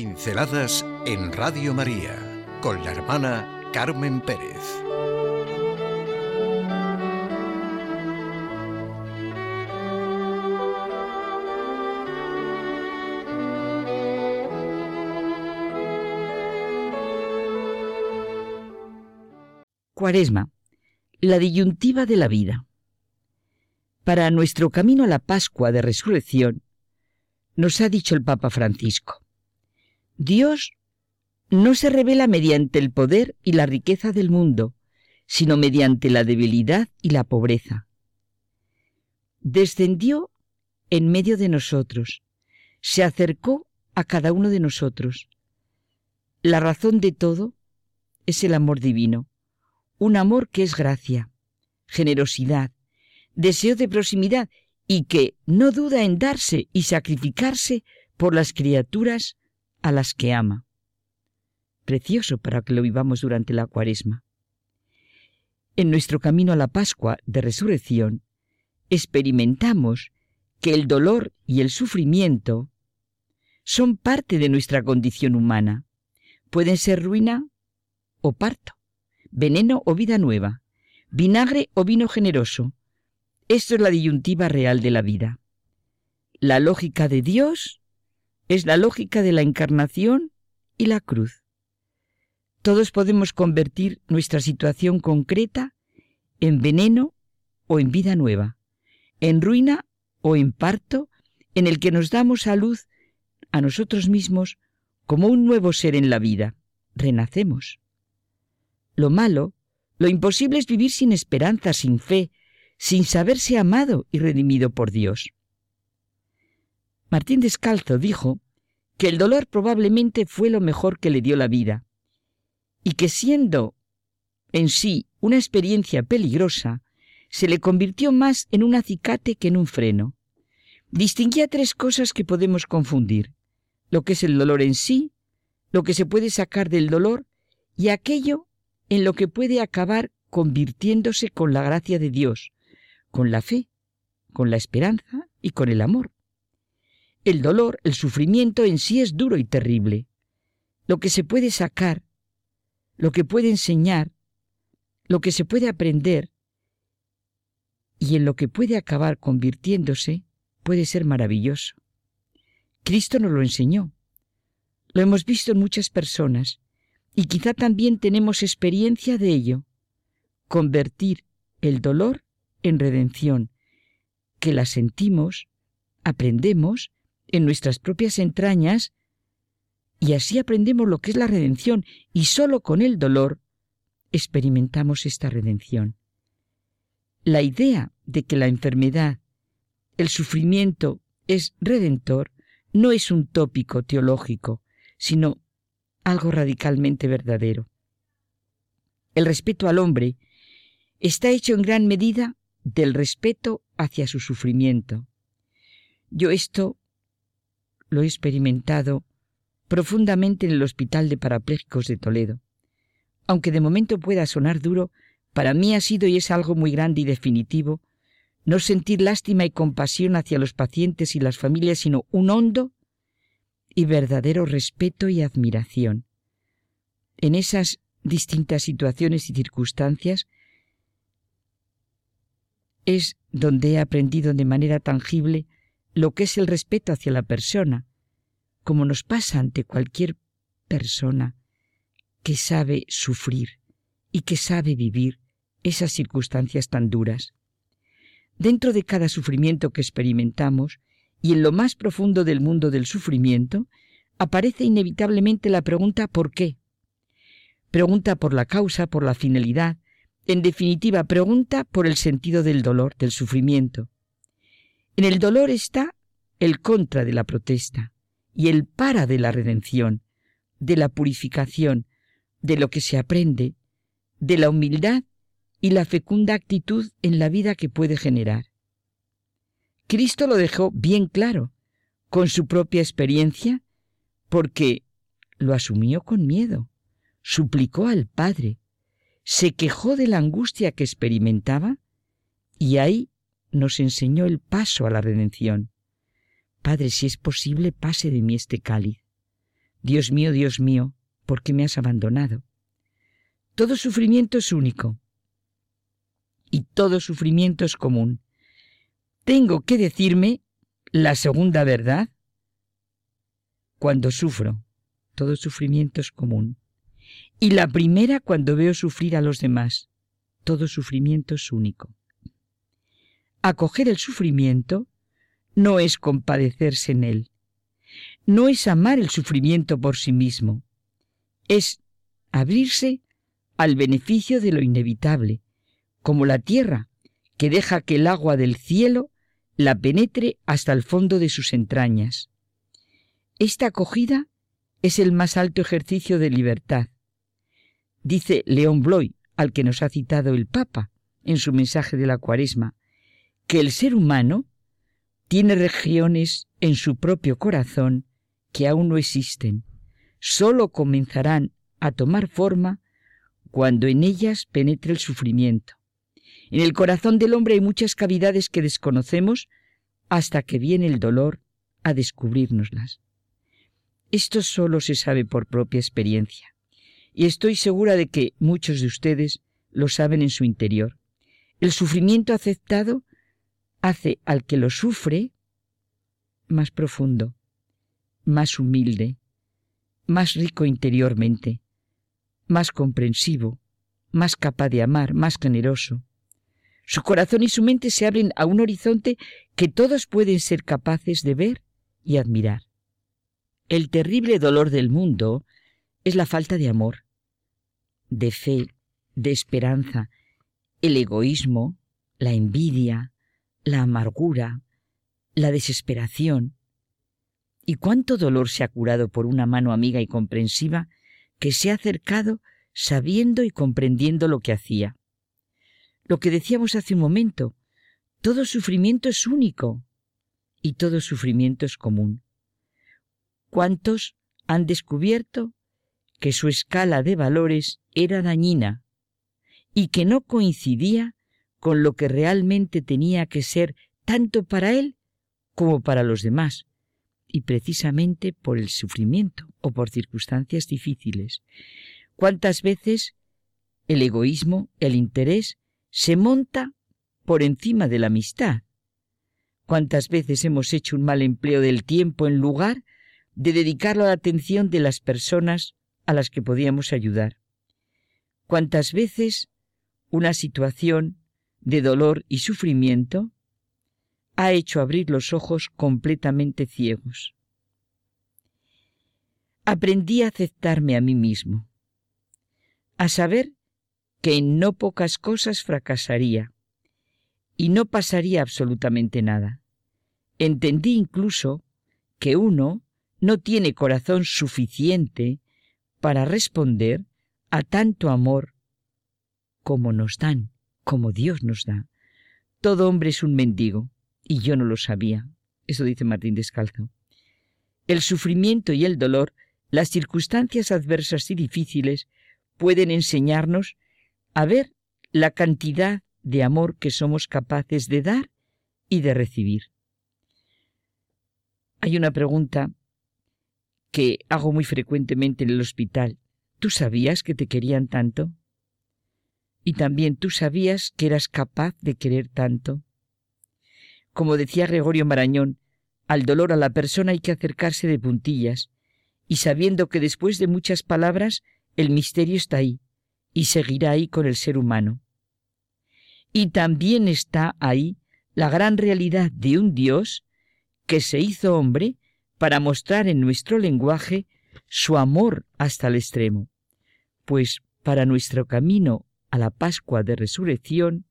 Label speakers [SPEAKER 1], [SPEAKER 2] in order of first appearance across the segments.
[SPEAKER 1] Pinceladas en Radio María con la hermana Carmen Pérez.
[SPEAKER 2] Cuaresma, la disyuntiva de la vida. Para nuestro camino a la Pascua de Resurrección, nos ha dicho el Papa Francisco, Dios no se revela mediante el poder y la riqueza del mundo, sino mediante la debilidad y la pobreza. Descendió en medio de nosotros, se acercó a cada uno de nosotros. La razón de todo es el amor divino, un amor que es gracia, generosidad, deseo de proximidad y que no duda en darse y sacrificarse por las criaturas a las que ama. Precioso para que lo vivamos durante la cuaresma. En nuestro camino a la Pascua de Resurrección, experimentamos que el dolor y el sufrimiento son parte de nuestra condición humana. Pueden ser ruina o parto, veneno o vida nueva, vinagre o vino generoso, esto es la disyuntiva real de la vida. La lógica de Dios es la lógica de la encarnación y la cruz. Todos podemos convertir nuestra situación concreta en veneno o en vida nueva, en ruina o en parto, en el que nos damos a luz a nosotros mismos como un nuevo ser en la vida. Renacemos. Lo malo, lo imposible es vivir sin esperanza, sin fe, sin saberse amado y redimido por Dios. Martín Descalzo dijo que el dolor probablemente fue lo mejor que le dio la vida, y que siendo en sí una experiencia peligrosa, se le convirtió más en un acicate que en un freno. Distinguía tres cosas que podemos confundir, lo que es el dolor en sí, lo que se puede sacar del dolor y aquello en lo que puede acabar convirtiéndose con la gracia de Dios, con la fe, con la esperanza y con el amor. El dolor, el sufrimiento en sí es duro y terrible. Lo que se puede sacar, lo que puede enseñar, lo que se puede aprender y en lo que puede acabar convirtiéndose puede ser maravilloso. Cristo nos lo enseñó. Lo hemos visto en muchas personas y quizá también tenemos experiencia de ello. Convertir el dolor en redención, que la sentimos, aprendemos en nuestras propias entrañas, y así aprendemos lo que es la redención, y sólo con el dolor experimentamos esta redención. La idea de que la enfermedad, el sufrimiento es redentor, no es un tópico teológico, sino algo radicalmente verdadero. El respeto al hombre está hecho en gran medida del respeto hacia su sufrimiento. Yo esto lo he experimentado profundamente en el Hospital de Parapléjicos de Toledo. Aunque de momento pueda sonar duro, para mí ha sido y es algo muy grande y definitivo no sentir lástima y compasión hacia los pacientes y las familias, sino un hondo y verdadero respeto y admiración. En esas distintas situaciones y circunstancias es donde he aprendido de manera tangible lo que es el respeto hacia la persona, como nos pasa ante cualquier persona que sabe sufrir y que sabe vivir esas circunstancias tan duras. Dentro de cada sufrimiento que experimentamos, y en lo más profundo del mundo del sufrimiento, aparece inevitablemente la pregunta ¿por qué? Pregunta por la causa, por la finalidad, en definitiva, pregunta por el sentido del dolor, del sufrimiento. En el dolor está el contra de la protesta y el para de la redención, de la purificación, de lo que se aprende, de la humildad y la fecunda actitud en la vida que puede generar. Cristo lo dejó bien claro, con su propia experiencia, porque lo asumió con miedo, suplicó al Padre, se quejó de la angustia que experimentaba y ahí nos enseñó el paso a la redención. Padre, si es posible, pase de mí este cáliz. Dios mío, Dios mío, ¿por qué me has abandonado? Todo sufrimiento es único y todo sufrimiento es común. Tengo que decirme la segunda verdad cuando sufro. Todo sufrimiento es común. Y la primera cuando veo sufrir a los demás. Todo sufrimiento es único. Acoger el sufrimiento no es compadecerse en él. No es amar el sufrimiento por sí mismo. Es abrirse al beneficio de lo inevitable, como la tierra que deja que el agua del cielo la penetre hasta el fondo de sus entrañas. Esta acogida es el más alto ejercicio de libertad. Dice León Bloy, al que nos ha citado el Papa en su mensaje de la Cuaresma, que el ser humano tiene regiones en su propio corazón que aún no existen, sólo comenzarán a tomar forma cuando en ellas penetre el sufrimiento. En el corazón del hombre hay muchas cavidades que desconocemos hasta que viene el dolor a descubrirnoslas. Esto solo se sabe por propia experiencia, y estoy segura de que muchos de ustedes lo saben en su interior. El sufrimiento aceptado hace al que lo sufre más profundo, más humilde, más rico interiormente, más comprensivo, más capaz de amar, más generoso. Su corazón y su mente se abren a un horizonte que todos pueden ser capaces de ver y admirar. El terrible dolor del mundo es la falta de amor, de fe, de esperanza, el egoísmo, la envidia, la amargura, la desesperación. ¿Y cuánto dolor se ha curado por una mano amiga y comprensiva que se ha acercado sabiendo y comprendiendo lo que hacía? Lo que decíamos hace un momento, todo sufrimiento es único y todo sufrimiento es común. ¿Cuántos han descubierto que su escala de valores era dañina y que no coincidía con lo que realmente tenía que ser tanto para él como para los demás, y precisamente por el sufrimiento o por circunstancias difíciles. ¿Cuántas veces el egoísmo, el interés, se monta por encima de la amistad. ¿Cuántas veces hemos hecho un mal empleo del tiempo en lugar de dedicarlo a la atención de las personas a las que podíamos ayudar? ¿Cuántas veces una situación de dolor y sufrimiento ha hecho abrir los ojos completamente ciegos? Aprendí a aceptarme a mí mismo, a saber que en no pocas cosas fracasaría y no pasaría absolutamente nada. Entendí incluso que uno no tiene corazón suficiente para responder a tanto amor como nos dan, como Dios nos da. Todo hombre es un mendigo, y yo no lo sabía. Eso dice Martín Descalzo. El sufrimiento y el dolor, las circunstancias adversas y difíciles, pueden enseñarnos a ver la cantidad de amor que somos capaces de dar y de recibir. Hay una pregunta que hago muy frecuentemente en el hospital. ¿Tú sabías que te querían tanto? Y también tú sabías que eras capaz de querer tanto. Como decía Gregorio Marañón, al dolor a la persona hay que acercarse de puntillas, y sabiendo que después de muchas palabras el misterio está ahí, y seguirá ahí con el ser humano. Y también está ahí la gran realidad de un Dios que se hizo hombre para mostrar en nuestro lenguaje su amor hasta el extremo. Pues para nuestro camino a la Pascua de Resurrección,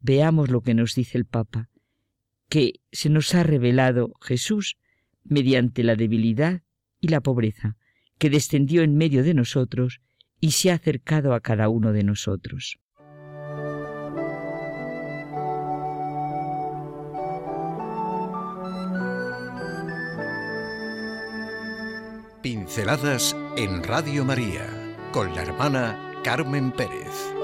[SPEAKER 2] veamos lo que nos dice el Papa, que se nos ha revelado Jesús mediante la debilidad y la pobreza, que descendió en medio de nosotros y se ha acercado a cada uno de nosotros.
[SPEAKER 1] Pinceladas en Radio María con la hermana Carmen Pérez.